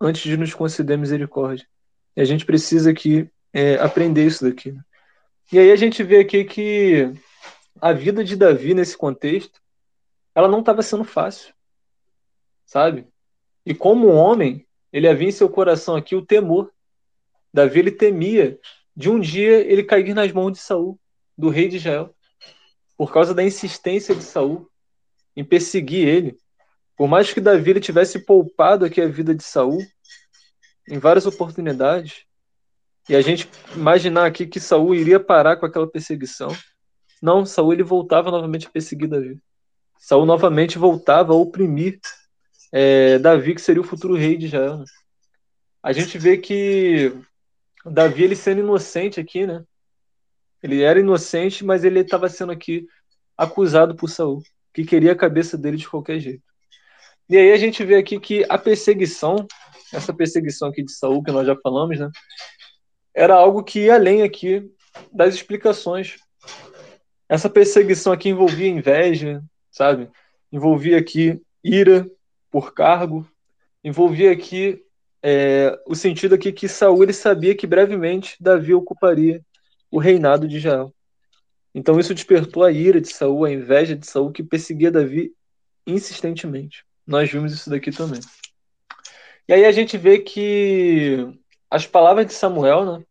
antes de nos conceder misericórdia. E a gente precisa aqui é, aprender isso daqui. Né? E aí a gente vê aqui que a vida de Davi nesse contexto, ela não estava sendo fácil, sabe? E como homem, ele havia em seu coração aqui o temor. Davi ele temia de um dia ele cair nas mãos de Saul, do rei de Israel, por causa da insistência de Saul em perseguir ele. Por mais que Davi ele tivesse poupado aqui a vida de Saul em várias oportunidades, e a gente imaginar aqui que Saul iria parar com aquela perseguição, não, Saul ele voltava novamente a perseguir Davi. Saul novamente voltava a oprimir é, Davi, que seria o futuro rei de Israel. Né? A gente vê que Davi ele sendo inocente aqui, né? Ele era inocente, mas ele estava sendo aqui acusado por Saul, que queria a cabeça dele de qualquer jeito. E aí a gente vê aqui que a perseguição, essa perseguição aqui de Saul que nós já falamos, né? Era algo que ia além aqui das explicações. Essa perseguição aqui envolvia inveja, sabe? Envolvia aqui ira por cargo, envolvia aqui é, o sentido aqui que Saul ele sabia que brevemente Davi ocuparia o reinado de Israel. Então isso despertou a ira de Saul, a inveja de Saul que perseguia Davi insistentemente. Nós vimos isso daqui também. E aí a gente vê que as palavras de Samuel, né,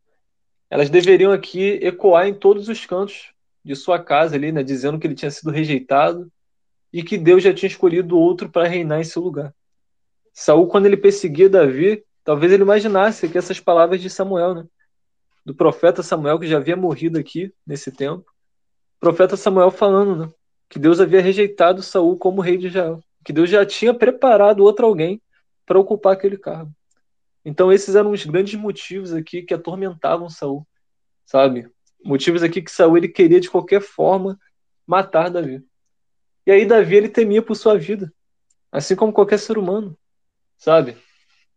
elas deveriam aqui ecoar em todos os cantos de sua casa ali, né, dizendo que ele tinha sido rejeitado e que Deus já tinha escolhido outro para reinar em seu lugar. Saul, quando ele perseguia Davi, talvez ele imaginasse que essas palavras de Samuel, né? Do profeta Samuel, que já havia morrido aqui nesse tempo. O profeta Samuel falando, né? Que Deus havia rejeitado Saul como rei de Israel. Que Deus já tinha preparado outro alguém para ocupar aquele cargo. Então esses eram os grandes motivos aqui que atormentavam Saul, sabe? Motivos aqui que Saul ele queria de qualquer forma matar Davi. E aí Davi ele temia por sua vida, assim como qualquer ser humano sabe?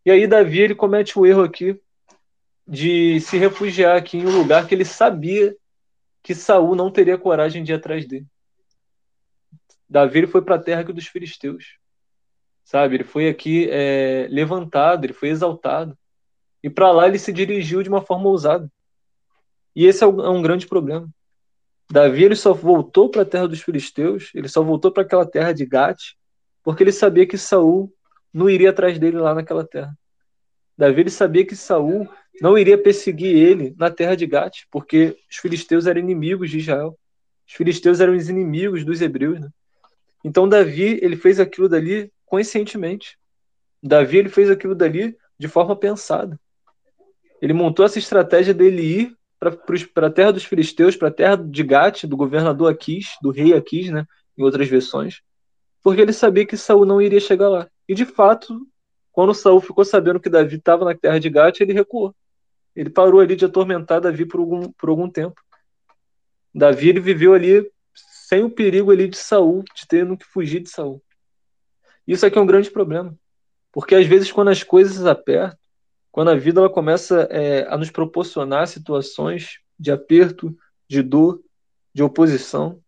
E aí Davi ele comete o erro aqui de se refugiar aqui em um lugar que ele sabia que Saul não teria coragem de ir atrás dele. Davi foi para a terra dos filisteus, sabe? Ele foi aqui é, levantado, ele foi exaltado e para lá ele se dirigiu de uma forma ousada. E esse é um, é um grande problema. Davi ele só voltou para a terra dos filisteus, ele só voltou para aquela terra de Gate, porque ele sabia que Saul não iria atrás dele lá naquela terra. Davi ele sabia que Saul não iria perseguir ele na terra de Gate, porque os filisteus eram inimigos de Israel. Os filisteus eram os inimigos dos hebreus, né? Então Davi ele fez aquilo dali conscientemente. Davi ele fez aquilo dali de forma pensada. Ele montou essa estratégia dele ir para a terra dos filisteus, para a terra de Gate, do governador Aquis, do rei Aquis, né, em outras versões, porque ele sabia que Saul não iria chegar lá. E de fato, quando Saul ficou sabendo que Davi estava na terra de Gate, ele recuou. Ele parou ali de atormentar Davi por algum, por algum tempo. Davi ele viveu ali sem o perigo ali de Saul, de ter que fugir de Saul. Isso aqui é um grande problema, porque às vezes quando as coisas apertam, quando a vida ela começa é, a nos proporcionar situações de aperto, de dor, de oposição,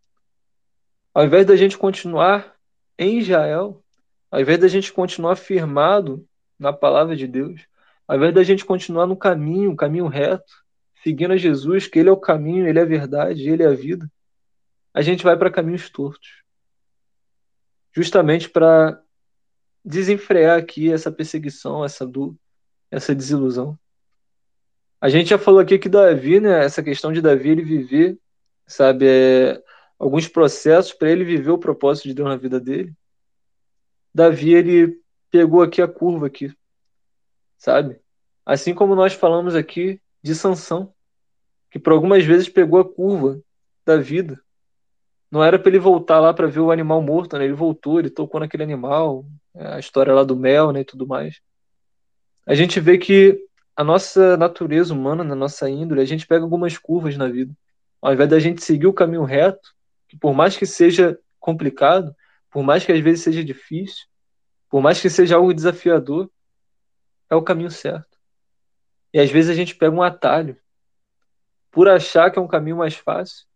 ao invés da gente continuar em Israel, ao invés da gente continuar firmado na palavra de Deus, ao invés da gente continuar no caminho, caminho reto, seguindo a Jesus, que Ele é o caminho, Ele é a verdade, Ele é a vida, a gente vai para caminhos tortos. Justamente para desenfrear aqui essa perseguição, essa dor, essa desilusão. A gente já falou aqui que Davi, né, essa questão de Davi ele viver, sabe, é, alguns processos para ele viver o propósito de Deus na vida dele. Davi ele pegou aqui a curva aqui, sabe? Assim como nós falamos aqui de Sansão, que por algumas vezes pegou a curva da vida. Não era para ele voltar lá para ver o animal morto, né? Ele voltou, ele tocou naquele animal, a história lá do mel, né, e tudo mais. A gente vê que a nossa natureza humana, na nossa índole, a gente pega algumas curvas na vida. Ao invés da gente seguir o caminho reto, que por mais que seja complicado, por mais que às vezes seja difícil, por mais que seja algo desafiador, é o caminho certo. E às vezes a gente pega um atalho por achar que é um caminho mais fácil,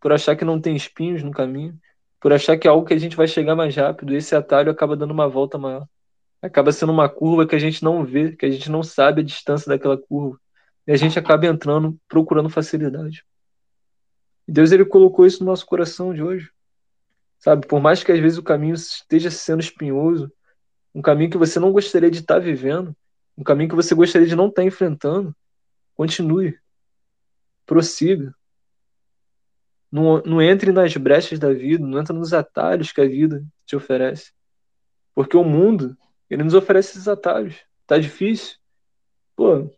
por achar que não tem espinhos no caminho, por achar que é algo que a gente vai chegar mais rápido, esse atalho acaba dando uma volta maior. acaba sendo uma curva que a gente não vê, que a gente não sabe a distância daquela curva. E a gente acaba entrando procurando facilidade. E Deus ele colocou isso no nosso coração de hoje. Sabe, por mais que às vezes o caminho esteja sendo espinhoso, um caminho que você não gostaria de estar vivendo, um caminho que você gostaria de não estar enfrentando, continue. Prossiga. Não, não entre nas brechas da vida, não entre nos atalhos que a vida te oferece. Porque o mundo, ele nos oferece esses atalhos. Tá difícil? Pô,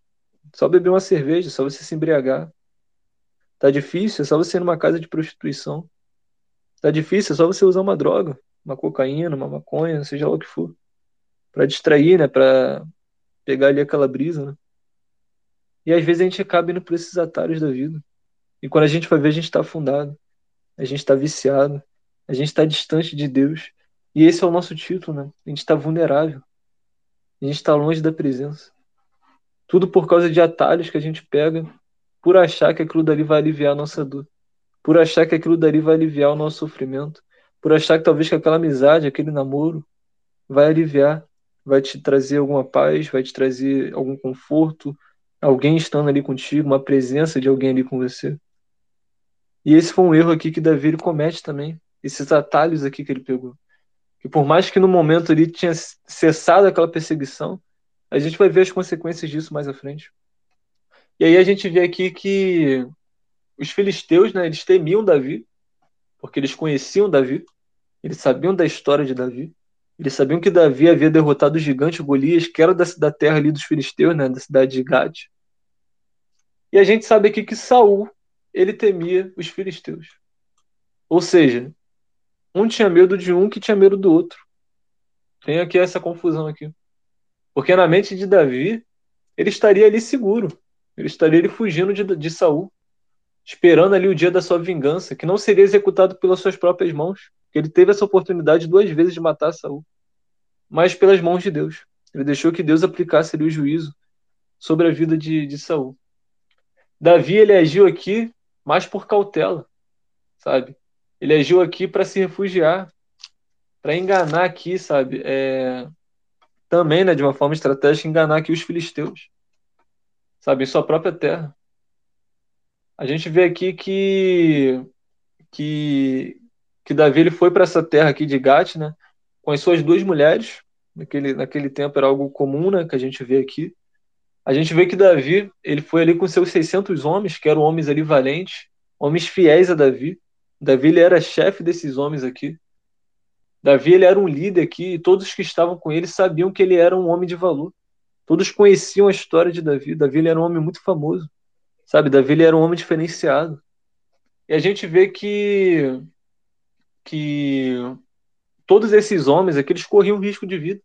só beber uma cerveja, só você se embriagar. Tá difícil? É só você ir numa casa de prostituição. Tá difícil? É só você usar uma droga, uma cocaína, uma maconha, seja lá o que for. Pra distrair, né? Pra pegar ali aquela brisa, né? E às vezes a gente acaba indo por esses atalhos da vida. E quando a gente vai ver, a gente está afundado, a gente está viciado, a gente está distante de Deus. E esse é o nosso título, né? A gente está vulnerável, a gente está longe da presença. Tudo por causa de atalhos que a gente pega por achar que aquilo dali vai aliviar a nossa dor, por achar que aquilo dali vai aliviar o nosso sofrimento, por achar que talvez que aquela amizade, aquele namoro vai aliviar, vai te trazer alguma paz, vai te trazer algum conforto, alguém estando ali contigo, uma presença de alguém ali com você. E esse foi um erro aqui que Davi ele comete também, esses atalhos aqui que ele pegou. Que por mais que no momento ele tinha cessado aquela perseguição, a gente vai ver as consequências disso mais à frente. E aí a gente vê aqui que os filisteus, né, eles temiam Davi, porque eles conheciam Davi, eles sabiam da história de Davi, eles sabiam que Davi havia derrotado o gigante Golias, que era da, da terra ali dos filisteus, né, da cidade de Gade. E a gente sabe aqui que Saul ele temia os filisteus. Ou seja, um tinha medo de um que tinha medo do outro. Tem aqui essa confusão aqui. Porque na mente de Davi, ele estaria ali seguro. Ele estaria ali fugindo de, de Saul, esperando ali o dia da sua vingança, que não seria executado pelas suas próprias mãos. Ele teve essa oportunidade duas vezes de matar Saul, mas pelas mãos de Deus. Ele deixou que Deus aplicasse ali o juízo sobre a vida de, de Saul. Davi ele agiu aqui mas por cautela, sabe? Ele agiu aqui para se refugiar, para enganar aqui, sabe? É... Também, né, de uma forma estratégica, enganar aqui os filisteus, sabe? Em sua própria terra. A gente vê aqui que que que Davi ele foi para essa terra aqui de Gate, né? Com as suas duas mulheres. Naquele, naquele tempo era algo comum, né? Que a gente vê aqui. A gente vê que Davi, ele foi ali com seus 600 homens, que eram homens ali valentes, homens fiéis a Davi. Davi ele era chefe desses homens aqui. Davi ele era um líder aqui e todos que estavam com ele sabiam que ele era um homem de valor. Todos conheciam a história de Davi. Davi ele era um homem muito famoso. Sabe, Davi ele era um homem diferenciado. E a gente vê que que todos esses homens aqui eles corriam risco de vida.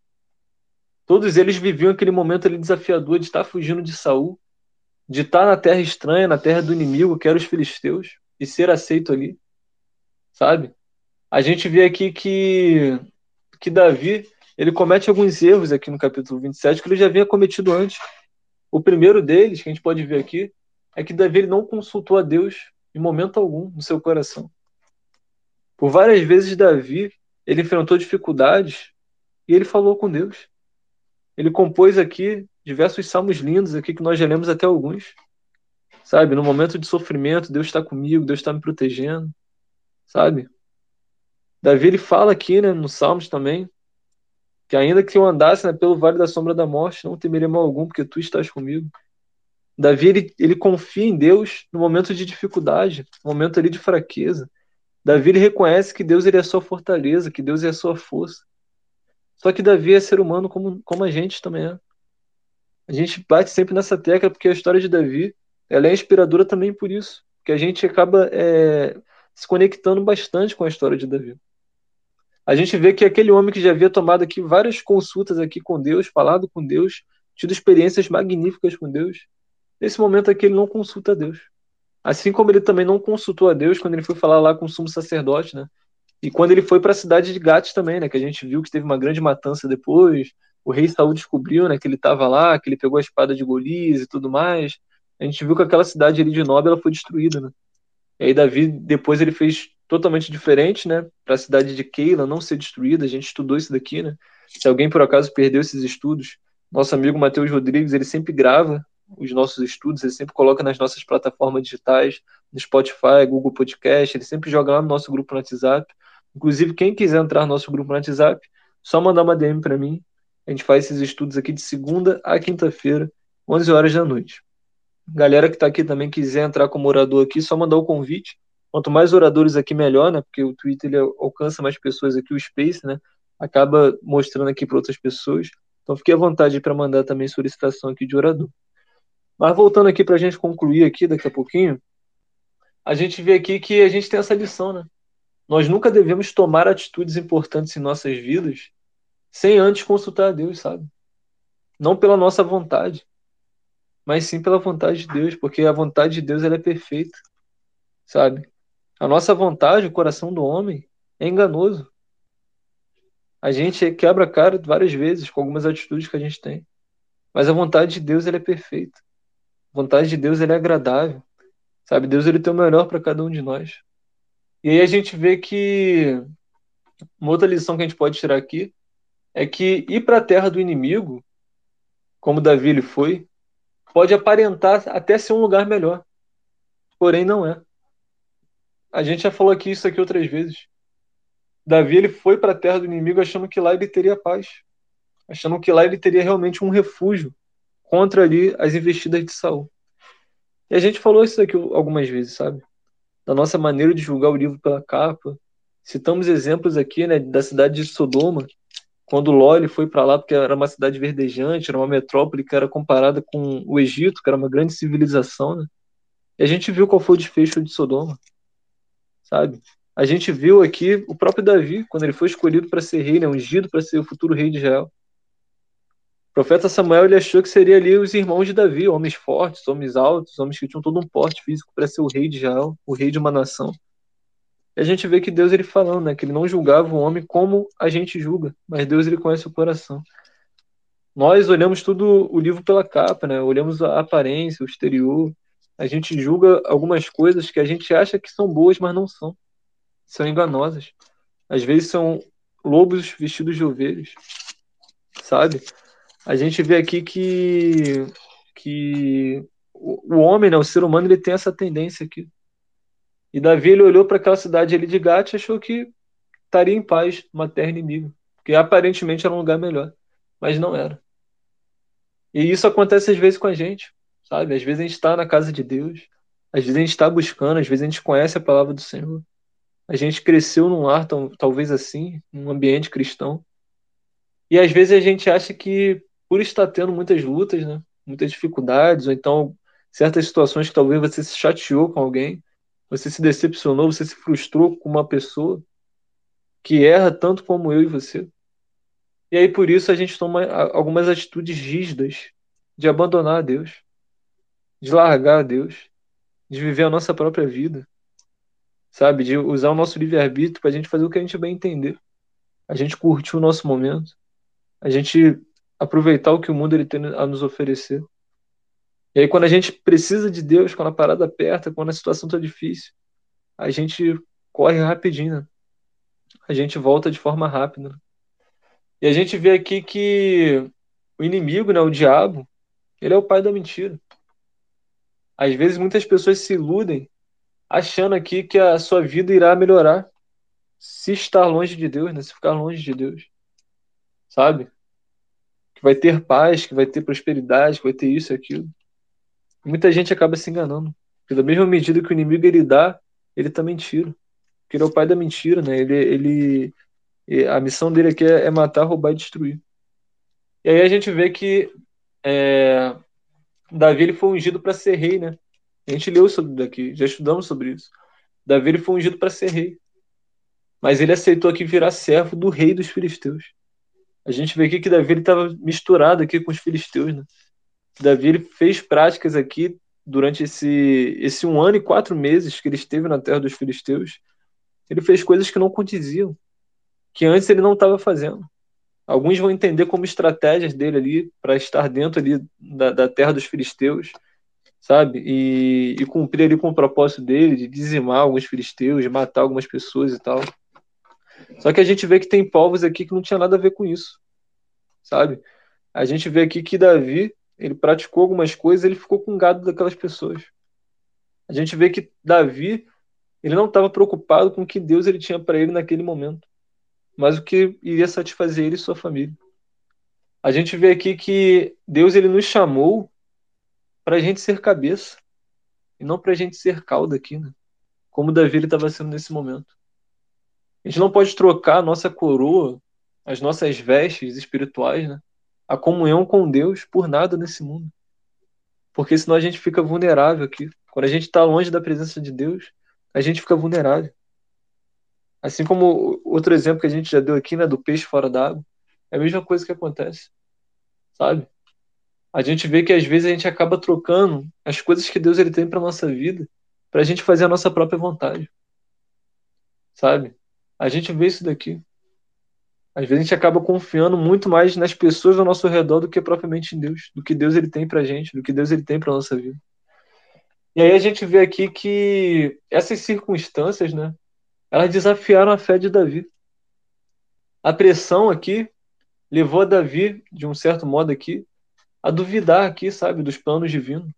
Todos eles viviam aquele momento ali desafiador de estar fugindo de Saul, de estar na terra estranha, na terra do inimigo, que eram os filisteus, e ser aceito ali. Sabe? A gente vê aqui que que Davi, ele comete alguns erros aqui no capítulo 27 que ele já havia cometido antes. O primeiro deles, que a gente pode ver aqui, é que Davi ele não consultou a Deus em momento algum no seu coração. Por várias vezes Davi, ele enfrentou dificuldades e ele falou com Deus. Ele compôs aqui diversos salmos lindos aqui que nós já lemos até alguns. Sabe, no momento de sofrimento, Deus está comigo, Deus está me protegendo. Sabe? Davi ele fala aqui, né, nos Salmos também, que ainda que eu andasse né, pelo vale da sombra da morte, não temeria mal algum, porque tu estás comigo. Davi ele, ele confia em Deus no momento de dificuldade, no momento ali de fraqueza. Davi ele reconhece que Deus ele é a sua fortaleza, que Deus é a sua força. Só que Davi é ser humano como, como a gente também é. A gente bate sempre nessa tecla porque a história de Davi ela é inspiradora também por isso. Que a gente acaba é, se conectando bastante com a história de Davi. A gente vê que aquele homem que já havia tomado aqui várias consultas aqui com Deus, falado com Deus, tido experiências magníficas com Deus, nesse momento aqui ele não consulta a Deus. Assim como ele também não consultou a Deus quando ele foi falar lá com o sumo sacerdote, né? E quando ele foi para a cidade de Gats também, né, que a gente viu que teve uma grande matança depois, o rei Saul descobriu, né, que ele estava lá, que ele pegou a espada de Golias e tudo mais. A gente viu que aquela cidade ali de Nob ela foi destruída, né? E aí Davi depois ele fez totalmente diferente, né? Para a cidade de Keila não ser destruída. A gente estudou isso daqui, né? Se alguém por acaso perdeu esses estudos, nosso amigo Matheus Rodrigues, ele sempre grava os nossos estudos, ele sempre coloca nas nossas plataformas digitais, no Spotify, Google Podcast, ele sempre joga lá no nosso grupo no WhatsApp. Inclusive, quem quiser entrar no nosso grupo no WhatsApp, só mandar uma DM para mim. A gente faz esses estudos aqui de segunda a quinta-feira, 11 horas da noite. Galera que está aqui também quiser entrar como orador aqui, só mandar o convite. Quanto mais oradores aqui, melhor, né? Porque o Twitter ele alcança mais pessoas aqui, o Space, né? Acaba mostrando aqui para outras pessoas. Então fique à vontade para mandar também solicitação aqui de orador. Mas voltando aqui para a gente concluir aqui daqui a pouquinho, a gente vê aqui que a gente tem essa lição, né? Nós nunca devemos tomar atitudes importantes em nossas vidas sem antes consultar a Deus, sabe? Não pela nossa vontade, mas sim pela vontade de Deus, porque a vontade de Deus ela é perfeita, sabe? A nossa vontade, o coração do homem, é enganoso. A gente quebra a cara várias vezes com algumas atitudes que a gente tem, mas a vontade de Deus ela é perfeita. A vontade de Deus ela é agradável, sabe? Deus ele tem o melhor para cada um de nós. E aí a gente vê que uma outra lição que a gente pode tirar aqui é que ir para a terra do inimigo, como Davi ele foi, pode aparentar até ser um lugar melhor. Porém, não é. A gente já falou aqui isso aqui outras vezes. Davi ele foi para a terra do inimigo achando que lá ele teria paz, achando que lá ele teria realmente um refúgio contra ali as investidas de Saul. E a gente falou isso aqui algumas vezes, sabe? Da nossa maneira de julgar o livro pela capa. Citamos exemplos aqui, né, da cidade de Sodoma, quando Ló foi para lá porque era uma cidade verdejante, era uma metrópole que era comparada com o Egito, que era uma grande civilização, né? E a gente viu qual foi o desfecho de Sodoma, sabe? A gente viu aqui o próprio Davi, quando ele foi escolhido para ser rei, né, ungido para ser o futuro rei de Israel. Profeta Samuel ele achou que seria ali os irmãos de Davi, homens fortes, homens altos, homens que tinham todo um porte físico para ser o rei de Israel, o rei de uma nação. E a gente vê que Deus ele falando, né, que ele não julgava o homem como a gente julga, mas Deus ele conhece o coração. Nós olhamos tudo o livro pela capa, né? Olhamos a aparência, o exterior. A gente julga algumas coisas que a gente acha que são boas, mas não são. São enganosas. Às vezes são lobos vestidos de ovelhas, sabe? A gente vê aqui que que o homem, né, o ser humano, ele tem essa tendência aqui e Davi ele olhou para aquela cidade ali de Gate e achou que estaria em paz uma terra inimiga, que aparentemente era um lugar melhor, mas não era. E isso acontece às vezes com a gente, sabe? Às vezes a gente está na casa de Deus, às vezes a gente está buscando, às vezes a gente conhece a palavra do Senhor, a gente cresceu num lar talvez assim, num ambiente cristão, e às vezes a gente acha que por estar tendo muitas lutas, né, muitas dificuldades, ou então certas situações que talvez você se chateou com alguém, você se decepcionou, você se frustrou com uma pessoa que erra tanto como eu e você. E aí por isso a gente toma algumas atitudes rígidas de abandonar a Deus, de largar a Deus, de viver a nossa própria vida, sabe? De usar o nosso livre-arbítrio para a gente fazer o que a gente bem entender. A gente curtir o nosso momento, a gente aproveitar o que o mundo ele tem a nos oferecer. E aí, quando a gente precisa de Deus, quando a parada aperta, quando a situação está difícil, a gente corre rapidinho, né? A gente volta de forma rápida. E a gente vê aqui que o inimigo, né, o diabo, ele é o pai da mentira. Às vezes muitas pessoas se iludem achando aqui que a sua vida irá melhorar se estar longe de Deus, né? Se ficar longe de Deus. Sabe? Que vai ter paz, que vai ter prosperidade, que vai ter isso e aquilo muita gente acaba se enganando. Porque da mesma medida que o inimigo ele dá, ele também tira. Porque ele é o pai da mentira, né? Ele, ele, a missão dele aqui é, é matar, roubar e destruir. E aí a gente vê que é, Davi ele foi ungido para ser rei, né? A gente leu sobre daqui, já estudamos sobre isso. Davi ele foi ungido para ser rei. Mas ele aceitou aqui virar servo do rei dos filisteus. A gente vê aqui que Davi estava misturado aqui com os filisteus, né? Davi ele fez práticas aqui durante esse, esse um ano e quatro meses que ele esteve na terra dos filisteus. Ele fez coisas que não condiziam, que antes ele não estava fazendo. Alguns vão entender como estratégias dele ali para estar dentro ali da, da terra dos filisteus, sabe? E, e cumprir ali com o propósito dele de dizimar alguns filisteus, matar algumas pessoas e tal. Só que a gente vê que tem povos aqui que não tinha nada a ver com isso, sabe? A gente vê aqui que Davi, ele praticou algumas coisas, ele ficou com gado daquelas pessoas. A gente vê que Davi, ele não estava preocupado com o que Deus ele tinha para ele naquele momento, mas o que iria satisfazer ele e sua família. A gente vê aqui que Deus ele nos chamou para a gente ser cabeça e não para a gente ser cauda aqui, né? Como Davi estava sendo nesse momento. A gente não pode trocar a nossa coroa, as nossas vestes espirituais, né? A comunhão com Deus por nada nesse mundo. Porque senão a gente fica vulnerável aqui. Quando a gente está longe da presença de Deus, a gente fica vulnerável. Assim como outro exemplo que a gente já deu aqui, né, do peixe fora d'água, é a mesma coisa que acontece, sabe? A gente vê que às vezes a gente acaba trocando as coisas que Deus ele tem para nossa vida para a gente fazer a nossa própria vontade, sabe? A gente vê isso daqui. Às vezes a gente acaba confiando muito mais nas pessoas ao nosso redor do que propriamente em Deus, do que Deus ele tem pra gente, do que Deus ele tem pra nossa vida. E aí a gente vê aqui que essas circunstâncias, né, elas desafiaram a fé de Davi. A pressão aqui levou a Davi, de um certo modo aqui, a duvidar aqui, sabe, dos planos divinos.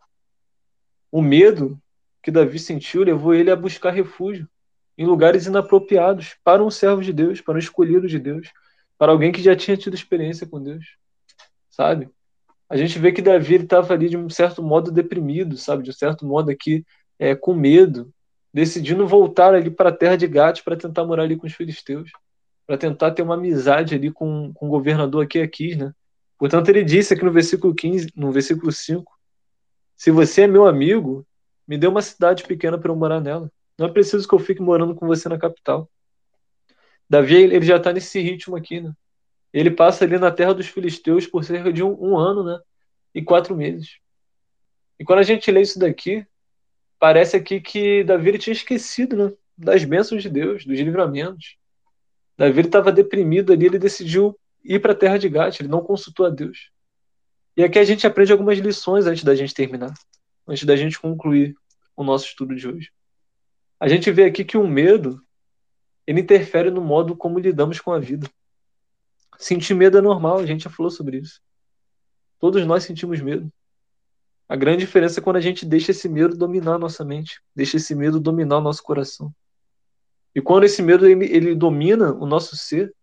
O medo que Davi sentiu levou ele a buscar refúgio em lugares inapropriados para um servo de Deus, para um escolhido de Deus, para alguém que já tinha tido experiência com Deus, sabe? A gente vê que Davi estava ali de um certo modo deprimido, sabe? De um certo modo aqui é, com medo, decidindo voltar ali para a terra de Gatos para tentar morar ali com os filisteus, para tentar ter uma amizade ali com, com o governador aqui aqui, né? Portanto, ele disse aqui no versículo 15, no versículo 5, se você é meu amigo, me dê uma cidade pequena para eu morar nela. Não é preciso que eu fique morando com você na capital. Davi ele já está nesse ritmo aqui, né? Ele passa ali na terra dos filisteus por cerca de um, um ano, né? E quatro meses. E quando a gente lê isso daqui, parece aqui que Davi tinha esquecido, né? Das bênçãos de Deus, dos livramentos. Davi estava deprimido ali, ele decidiu ir para a terra de Gade, ele não consultou a Deus. E aqui a gente aprende algumas lições antes da gente terminar, antes da gente concluir o nosso estudo de hoje. A gente vê aqui que o medo ele interfere no modo como lidamos com a vida. Sentir medo é normal, a gente já falou sobre isso. Todos nós sentimos medo. A grande diferença é quando a gente deixa esse medo dominar a nossa mente, deixa esse medo dominar o nosso coração. E quando esse medo ele, ele domina o nosso ser,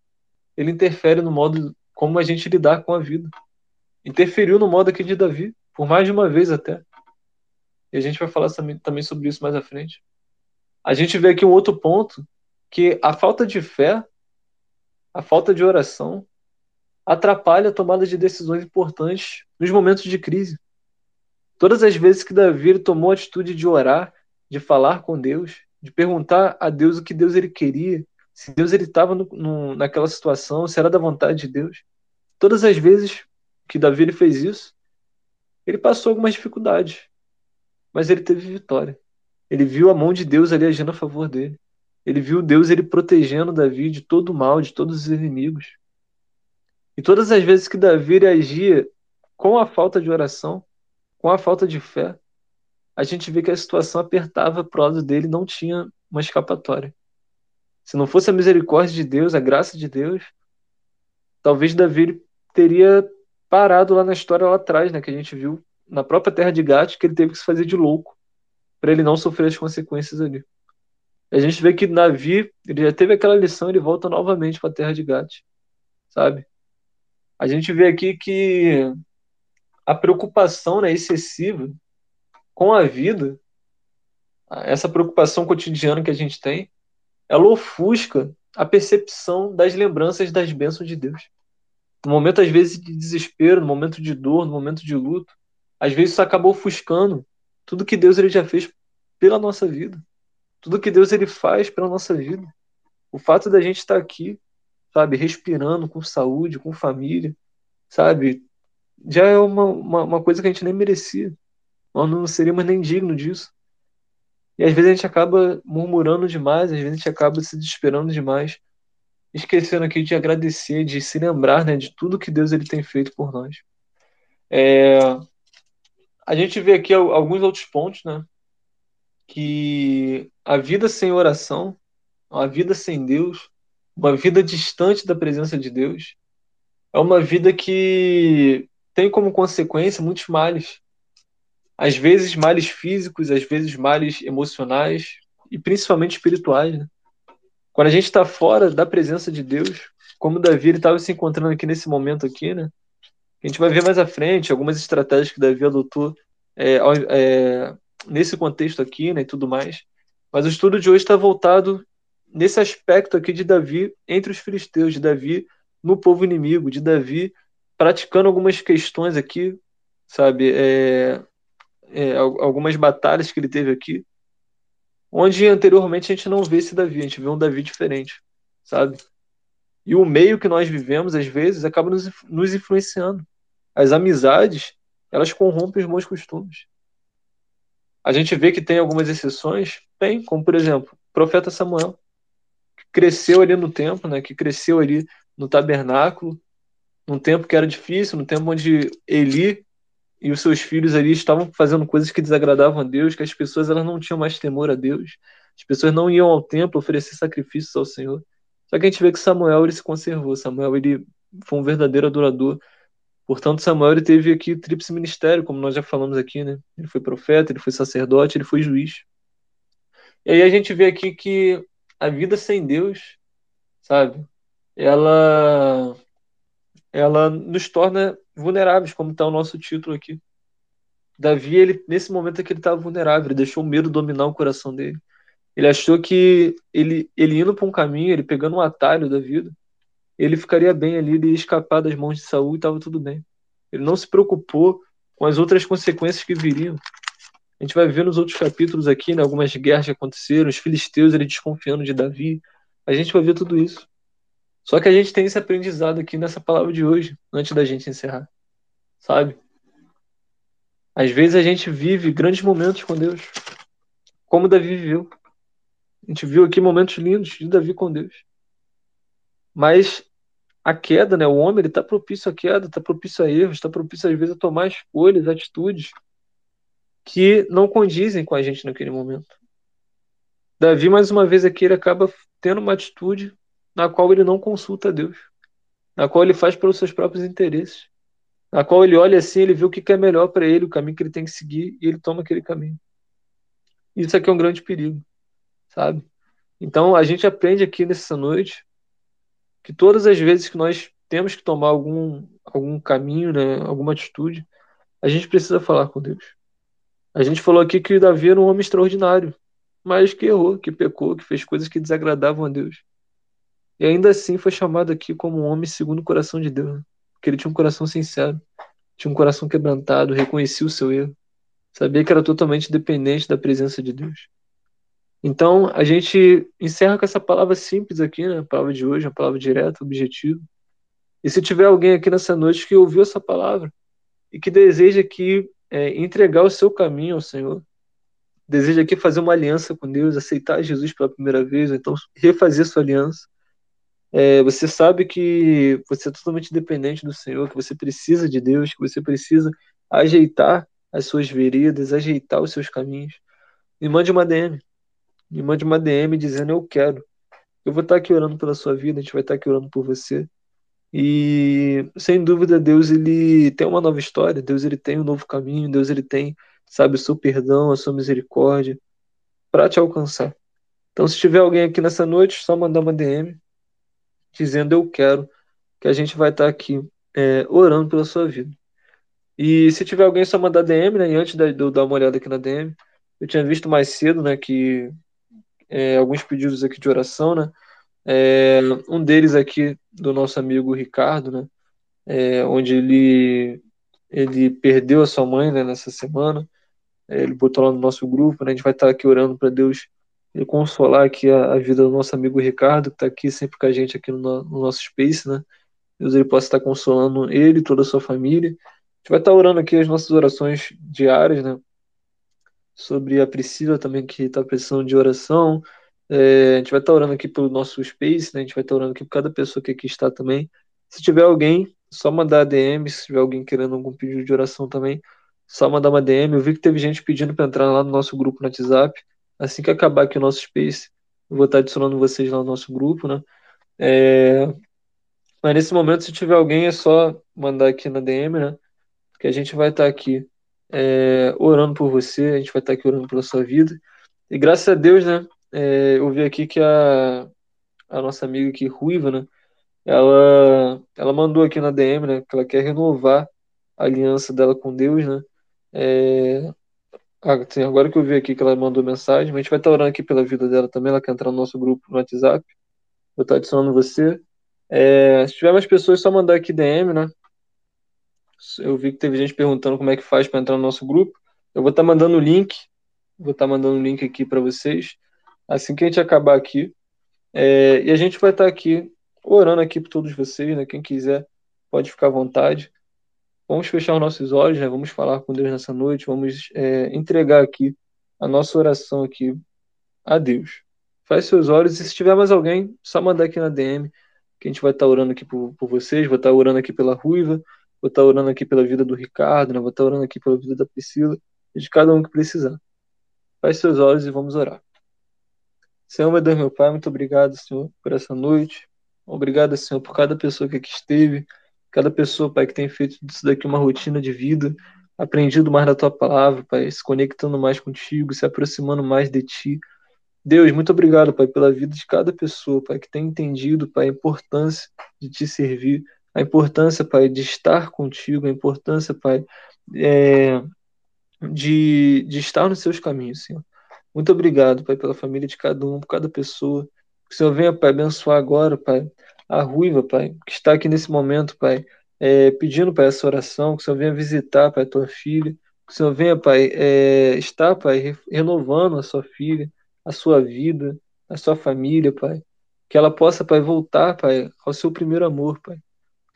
ele interfere no modo como a gente lidar com a vida. Interferiu no modo aqui de Davi, por mais de uma vez até. E a gente vai falar também, também sobre isso mais à frente. A gente vê aqui um outro ponto, que a falta de fé, a falta de oração, atrapalha a tomada de decisões importantes nos momentos de crise. Todas as vezes que Davi tomou a atitude de orar, de falar com Deus, de perguntar a Deus o que Deus ele queria, se Deus ele estava naquela situação, se era da vontade de Deus. Todas as vezes que Davi ele fez isso, ele passou algumas dificuldades, mas ele teve vitória. Ele viu a mão de Deus ali agindo a favor dele. Ele viu Deus ele protegendo Davi de todo o mal, de todos os inimigos. E todas as vezes que Davi agia com a falta de oração, com a falta de fé, a gente vê que a situação apertava para o lado dele, não tinha uma escapatória. Se não fosse a misericórdia de Deus, a graça de Deus, talvez Davi teria parado lá na história lá atrás, né, que a gente viu na própria terra de Gat, que ele teve que se fazer de louco para ele não sofrer as consequências ali. A gente vê que Davi, ele já teve aquela lição, ele volta novamente para a terra de Gat, sabe? A gente vê aqui que a preocupação né, excessiva com a vida, essa preocupação cotidiana que a gente tem, ela ofusca a percepção das lembranças das bênçãos de Deus. No momento, às vezes, de desespero, no momento de dor, no momento de luto, às vezes isso acaba ofuscando tudo que Deus ele já fez pela nossa vida. Tudo que Deus ele faz pela nossa vida. O fato da gente estar aqui, sabe, respirando com saúde, com família, sabe, já é uma, uma, uma coisa que a gente nem merecia. Nós não seríamos nem dignos disso. E às vezes a gente acaba murmurando demais, às vezes a gente acaba se desesperando demais, esquecendo aqui de agradecer, de se lembrar né, de tudo que Deus ele tem feito por nós. É, a gente vê aqui alguns outros pontos, né? Que a vida sem oração, a vida sem Deus, uma vida distante da presença de Deus, é uma vida que tem como consequência muitos males. Às vezes males físicos, às vezes males emocionais e principalmente espirituais. Né? Quando a gente está fora da presença de Deus, como Davi estava se encontrando aqui nesse momento aqui, né? A gente vai ver mais à frente algumas estratégias que Davi adotou é, é, nesse contexto aqui, né, e tudo mais. Mas o estudo de hoje está voltado nesse aspecto aqui de Davi entre os filisteus, de Davi no povo inimigo, de Davi praticando algumas questões aqui, sabe, é, é, algumas batalhas que ele teve aqui, onde anteriormente a gente não vê esse Davi, a gente vê um Davi diferente, sabe? E o meio que nós vivemos, às vezes, acaba nos, nos influenciando. As amizades, elas corrompem os bons costumes. A gente vê que tem algumas exceções, tem, como por exemplo, o profeta Samuel, que cresceu ali no templo, né, que cresceu ali no tabernáculo, num tempo que era difícil, num tempo onde Eli e os seus filhos ali estavam fazendo coisas que desagradavam a Deus, que as pessoas elas não tinham mais temor a Deus, as pessoas não iam ao templo oferecer sacrifícios ao Senhor. Só que a gente vê que Samuel ele se conservou, Samuel ele foi um verdadeiro adorador. Portanto, Samuel ele teve aqui tríplice ministério, como nós já falamos aqui, né? Ele foi profeta, ele foi sacerdote, ele foi juiz. E aí a gente vê aqui que a vida sem Deus, sabe? Ela ela nos torna vulneráveis, como está o nosso título aqui. Davi, ele, nesse momento aqui, ele estava vulnerável, ele deixou o medo dominar o coração dele. Ele achou que ele, ele indo para um caminho, ele pegando um atalho da vida, ele ficaria bem ali, ele ia escapar das mãos de Saul e estava tudo bem. Ele não se preocupou com as outras consequências que viriam. A gente vai ver nos outros capítulos aqui, né, algumas guerras que aconteceram, os filisteus ele desconfiando de Davi. A gente vai ver tudo isso. Só que a gente tem esse aprendizado aqui nessa palavra de hoje, antes da gente encerrar. Sabe? Às vezes a gente vive grandes momentos com Deus, como Davi viveu. A gente viu aqui momentos lindos de Davi com Deus. Mas a queda, né? O homem ele está propício à queda, está propício a erros, está propício às vezes a tomar escolhas, atitudes que não condizem com a gente naquele momento. Davi mais uma vez aqui ele acaba tendo uma atitude na qual ele não consulta Deus, na qual ele faz pelos seus próprios interesses, na qual ele olha assim, ele vê o que é melhor para ele, o caminho que ele tem que seguir e ele toma aquele caminho. Isso aqui é um grande perigo, sabe? Então a gente aprende aqui nessa noite que todas as vezes que nós temos que tomar algum algum caminho, né, alguma atitude, a gente precisa falar com Deus. A gente falou aqui que Davi era um homem extraordinário, mas que errou, que pecou, que fez coisas que desagradavam a Deus. E ainda assim foi chamado aqui como um homem segundo o coração de Deus. Né? Porque ele tinha um coração sincero, tinha um coração quebrantado, reconhecia o seu erro, sabia que era totalmente dependente da presença de Deus. Então, a gente encerra com essa palavra simples aqui, né? A palavra de hoje, uma palavra direta, objetiva. E se tiver alguém aqui nessa noite que ouviu essa palavra e que deseja aqui é, entregar o seu caminho ao Senhor, deseja aqui fazer uma aliança com Deus, aceitar Jesus pela primeira vez, ou então refazer sua aliança, é, você sabe que você é totalmente dependente do Senhor, que você precisa de Deus, que você precisa ajeitar as suas veredas, ajeitar os seus caminhos. Me mande uma DM. Me mande uma DM dizendo eu quero. Eu vou estar aqui orando pela sua vida, a gente vai estar aqui orando por você. E sem dúvida Deus ele tem uma nova história, Deus ele tem um novo caminho, Deus ele tem, sabe, o seu perdão, a sua misericórdia para te alcançar. Então se tiver alguém aqui nessa noite, só mandar uma DM dizendo eu quero, que a gente vai estar aqui é, orando pela sua vida. E se tiver alguém só mandar DM, né? E antes de eu dar uma olhada aqui na DM, eu tinha visto mais cedo, né? Que é, alguns pedidos aqui de oração, né? É, um deles aqui do nosso amigo Ricardo, né? É, onde ele ele perdeu a sua mãe né, nessa semana. É, ele botou lá no nosso grupo, né? A gente vai estar aqui orando para Deus e consolar aqui a, a, vida do nosso amigo Ricardo, que está aqui sempre com a gente aqui no, no, nosso Space, né? Deus ele possa estar consolando ele e toda a sua família. A gente vai estar orando aqui as nossas orações diárias, né? Sobre a Priscila também, que está precisando de oração. É, a gente vai estar orando aqui pelo nosso Space, né? A gente vai estar orando aqui por cada pessoa que aqui está também. Se tiver alguém, só mandar DM, se tiver alguém querendo algum pedido de oração também, só mandar uma DM. Eu vi que teve gente pedindo para entrar lá no nosso grupo no WhatsApp. Assim que acabar aqui o nosso Space, eu vou estar adicionando vocês lá no nosso grupo, né? É... Mas nesse momento, se tiver alguém, é só mandar aqui na DM, né? Que a gente vai estar aqui é, orando por você, a gente vai estar aqui orando pela sua vida. E graças a Deus, né? É, eu vi aqui que a, a nossa amiga aqui, Ruiva, né? Ela, ela mandou aqui na DM, né? Que ela quer renovar a aliança dela com Deus, né? É, assim, agora que eu vi aqui que ela mandou mensagem, a gente vai estar orando aqui pela vida dela também. Ela quer entrar no nosso grupo no WhatsApp. Vou estar adicionando você. É, se tiver mais pessoas, só mandar aqui DM, né? Eu vi que teve gente perguntando como é que faz para entrar no nosso grupo. Eu vou estar mandando o link. Vou estar mandando o link aqui para vocês. Assim que a gente acabar aqui. É, e a gente vai estar aqui orando aqui por todos vocês, né? Quem quiser pode ficar à vontade. Vamos fechar os nossos olhos, né? Vamos falar com Deus nessa noite. Vamos é, entregar aqui a nossa oração aqui a Deus. Feche seus olhos e se tiver mais alguém, só mandar aqui na DM que a gente vai estar orando aqui por, por vocês. Vou estar orando aqui pela Ruiva, vou estar orando aqui pela vida do Ricardo, né? vou estar orando aqui pela vida da Priscila de cada um que precisar. Feche seus olhos e vamos orar. Senhor, meu Deus, meu Pai, muito obrigado, Senhor, por essa noite. Obrigado, Senhor, por cada pessoa que aqui esteve, cada pessoa, Pai, que tem feito disso daqui uma rotina de vida, aprendido mais da Tua palavra, Pai, se conectando mais contigo, se aproximando mais de Ti. Deus, muito obrigado, Pai, pela vida de cada pessoa, Pai, que tem entendido, Pai, a importância de Te servir, a importância, Pai, de estar contigo, a importância, Pai, é, de, de estar nos seus caminhos, Senhor. Muito obrigado, Pai, pela família de cada um, por cada pessoa. Que o Senhor venha, Pai, abençoar agora, Pai, a Ruiva, Pai, que está aqui nesse momento, Pai, é, pedindo, Pai, essa oração. Que o Senhor venha visitar, Pai, a tua filha. Que o Senhor venha, Pai, é, estar, Pai, renovando a sua filha, a sua vida, a sua família, Pai. Que ela possa, Pai, voltar, Pai, ao seu primeiro amor, Pai.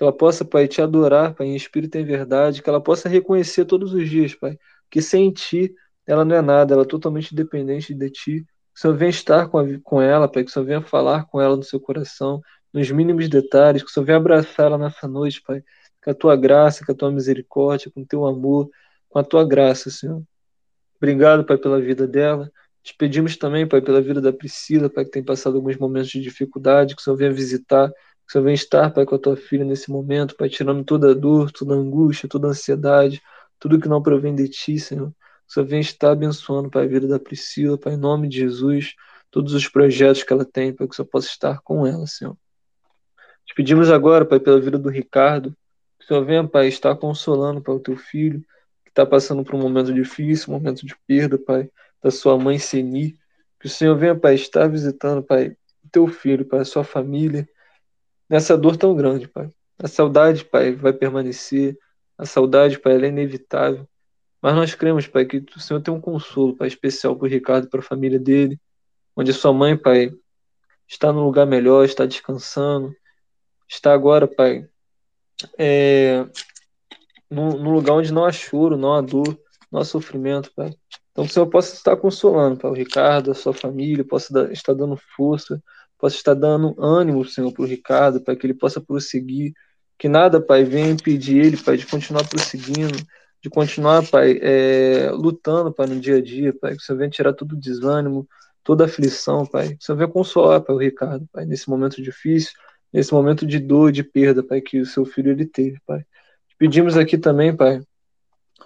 Que ela possa, Pai, te adorar, Pai, em espírito e em verdade. Que ela possa reconhecer todos os dias, Pai, que sem ti ela não é nada, ela é totalmente dependente de ti. Que o Senhor venha estar com, a, com ela, Pai, que o Senhor venha falar com ela no seu coração, nos mínimos detalhes, que o Senhor venha abraçar ela nessa noite, Pai, com a tua graça, com a tua misericórdia, com o teu amor, com a tua graça, Senhor. Obrigado, Pai, pela vida dela. Te pedimos também, Pai, pela vida da Priscila, Pai, que tem passado alguns momentos de dificuldade, que o Senhor venha visitar, o Senhor venha estar, Pai, com a tua filha nesse momento, Pai, tirando toda a dor, toda a angústia, toda a ansiedade, tudo que não provém de Ti, Senhor. Só vem estar abençoando, Pai, a vida da Priscila, Pai, em nome de Jesus, todos os projetos que ela tem, Pai, que só possa estar com ela, Senhor. Te pedimos agora, Pai, pela vida do Ricardo, que o Senhor venha, Pai, estar consolando, Pai, o teu filho, que está passando por um momento difícil, um momento de perda, Pai, da sua mãe Seni. Que o Senhor venha, Pai, estar visitando, Pai, o teu filho, Pai, a sua família, nessa dor tão grande, Pai. A saudade, Pai, vai permanecer. A saudade, Pai, ela é inevitável. Mas nós cremos, Pai, que o Senhor tem um consolo, Pai, especial para o Ricardo e para a família dele, onde sua mãe, Pai, está num lugar melhor, está descansando, está agora, Pai, é, num, lugar onde não há choro, não há dor, não há sofrimento, Pai. Então que o Senhor possa estar consolando, Pai, o Ricardo, a sua família, possa estar dando força, possa estar dando ânimo, Senhor, para o Ricardo, para que ele possa prosseguir, que nada, Pai, venha impedir ele, Pai, de continuar prosseguindo, de continuar, Pai, é, lutando, Pai, no dia a dia, Pai, que o Senhor venha tirar todo o desânimo, toda a aflição, Pai, que o Senhor venha consolar, Pai, o Ricardo, Pai, nesse momento difícil, nesse momento de dor, de perda, Pai, que o seu filho ele teve, Pai. Pedimos aqui também, Pai,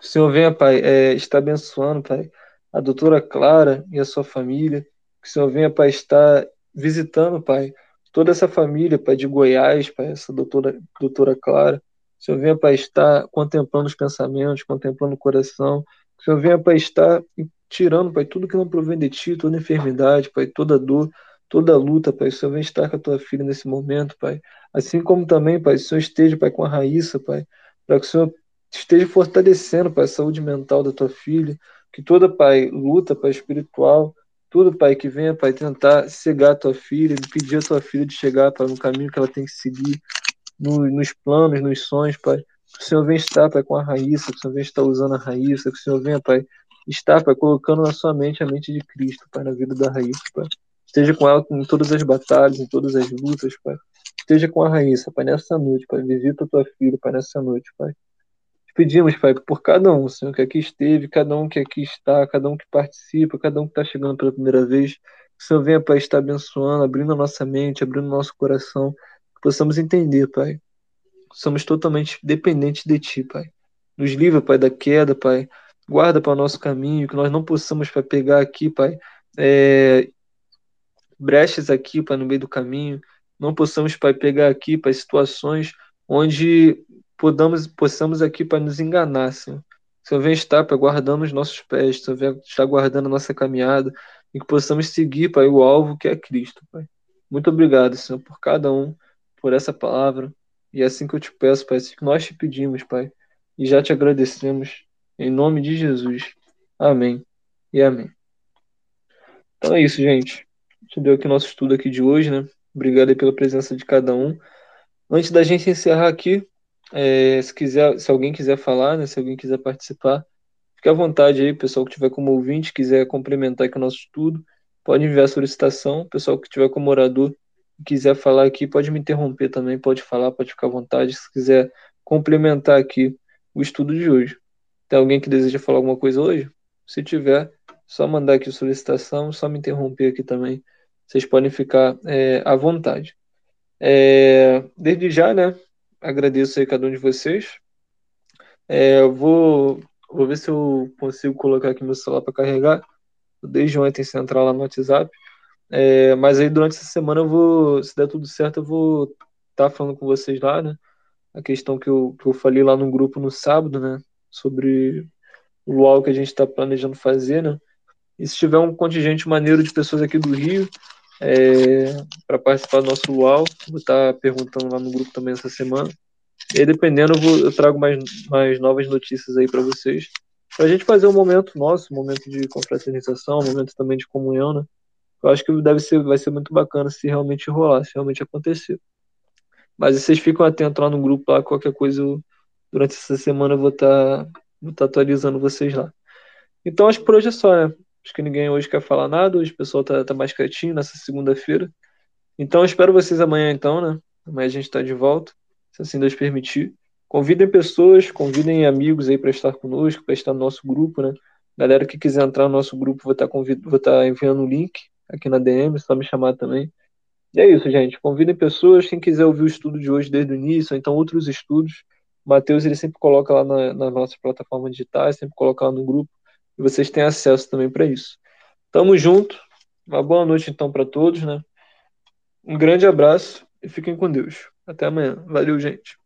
o Senhor venha, Pai, é, estar abençoando, Pai, a doutora Clara e a sua família, que o Senhor venha, Pai, estar visitando, Pai, toda essa família, Pai, de Goiás, Pai, essa doutora, doutora Clara, o Senhor venha para estar contemplando os pensamentos, contemplando o coração. O Senhor venha para estar tirando, Pai, tudo que não provém de Ti, toda enfermidade, Pai, toda dor, toda luta, Pai. O Senhor venha estar com a Tua filha nesse momento, Pai. Assim como também, Pai, o Senhor esteja, Pai, com a Raíssa, Pai, para que o Senhor esteja fortalecendo, Pai, a saúde mental da Tua filha. Que toda, Pai, luta, Pai, espiritual, tudo, Pai, que venha, Pai, tentar cegar a Tua filha, impedir a Tua filha de chegar, Pai, no caminho que ela tem que seguir no, nos planos, nos sonhos, Pai. Que o Senhor venha estar, Pai, com a Raíssa, que o Senhor venha estar usando a Raíssa, que o Senhor venha, Pai, estar, Pai, colocando na sua mente a mente de Cristo, Pai, na vida da Raíssa, Pai. Esteja com ela em todas as batalhas, em todas as lutas, Pai. Esteja com a Raíssa, Pai, nessa noite, Pai. Visita a tua filha, Pai, nessa noite, Pai. Pedimos, Pai, por cada um, Senhor, que aqui esteve, cada um que aqui está, cada um que participa, cada um que está chegando pela primeira vez. Que o Senhor venha, Pai, estar abençoando, abrindo a nossa mente, abrindo o nosso coração, que possamos entender, Pai. Somos totalmente dependentes de Ti, Pai. Nos livra, Pai, da queda, Pai. Guarda para o nosso caminho, que nós não possamos, Pai, pegar aqui, Pai, é, brechas aqui, Pai, no meio do caminho. Não possamos, Pai, pegar aqui, Pai, situações onde podamos, possamos aqui para nos enganar, Senhor. O Senhor vem estar, Pai, guardando os nossos pés, o Senhor vem estar guardando a nossa caminhada e que possamos seguir, Pai, o alvo que é Cristo, Pai. Muito obrigado, Senhor, por cada um, por essa palavra. E é assim que eu te peço, Pai, é assim que nós te pedimos, Pai. E já te agradecemos. Em nome de Jesus. Amém e amém. Então é isso, gente. A deu aqui nosso estudo aqui de hoje, né? Obrigado pela presença de cada um. Antes da gente encerrar aqui, é, se, quiser, se alguém quiser falar, né, se alguém quiser participar, fique à vontade aí, pessoal que tiver como ouvinte, quiser complementar aqui o nosso estudo, pode enviar a solicitação. Pessoal que tiver como orador quiser falar aqui, pode me interromper também, pode falar, pode ficar à vontade. Se quiser complementar aqui o estudo de hoje. Tem alguém que deseja falar alguma coisa hoje? Se tiver, só mandar aqui a solicitação, só me interromper aqui também. Vocês podem ficar é, à vontade. É, desde já, né? Agradeço aí cada um de vocês. É, eu vou, vou ver se eu consigo colocar aqui meu celular para carregar. Desde ontem sem entrar lá no WhatsApp. É, mas aí durante essa semana eu vou, se der tudo certo, eu vou estar tá falando com vocês lá, né? A questão que eu, que eu falei lá no grupo no sábado, né? Sobre o luau que a gente está planejando fazer, né? E se tiver um contingente maneiro de pessoas aqui do Rio, é, para participar do nosso luau. Vou estar perguntando lá no grupo também essa semana. E dependendo, eu, vou, eu trago mais, mais novas notícias aí para vocês. Para a gente fazer um momento nosso, um momento de confraternização, um momento também de comunhão, né? Eu acho que deve ser, vai ser muito bacana se realmente rolar, se realmente acontecer. Mas vocês ficam atentos lá no grupo, lá, qualquer coisa eu, durante essa semana eu vou estar tá, vou tá atualizando vocês lá. Então acho que por hoje é só, né? Acho que ninguém hoje quer falar nada, hoje o pessoal tá, tá mais quietinho nessa segunda-feira. Então espero vocês amanhã então, né? Amanhã a gente está de volta, se assim Deus permitir. Convidem pessoas, convidem amigos aí para estar conosco, para estar no nosso grupo, né? Galera que quiser entrar no nosso grupo, vou estar tá convid... tá enviando o link aqui na DM, só me chamar também. E é isso, gente. Convidem pessoas, quem quiser ouvir o estudo de hoje desde o início, ou então outros estudos. O Matheus ele sempre coloca lá na, nas nossas plataformas digitais, sempre coloca lá no grupo e vocês têm acesso também para isso. Tamo junto. Uma boa noite então para todos, né? Um grande abraço e fiquem com Deus. Até amanhã. Valeu, gente.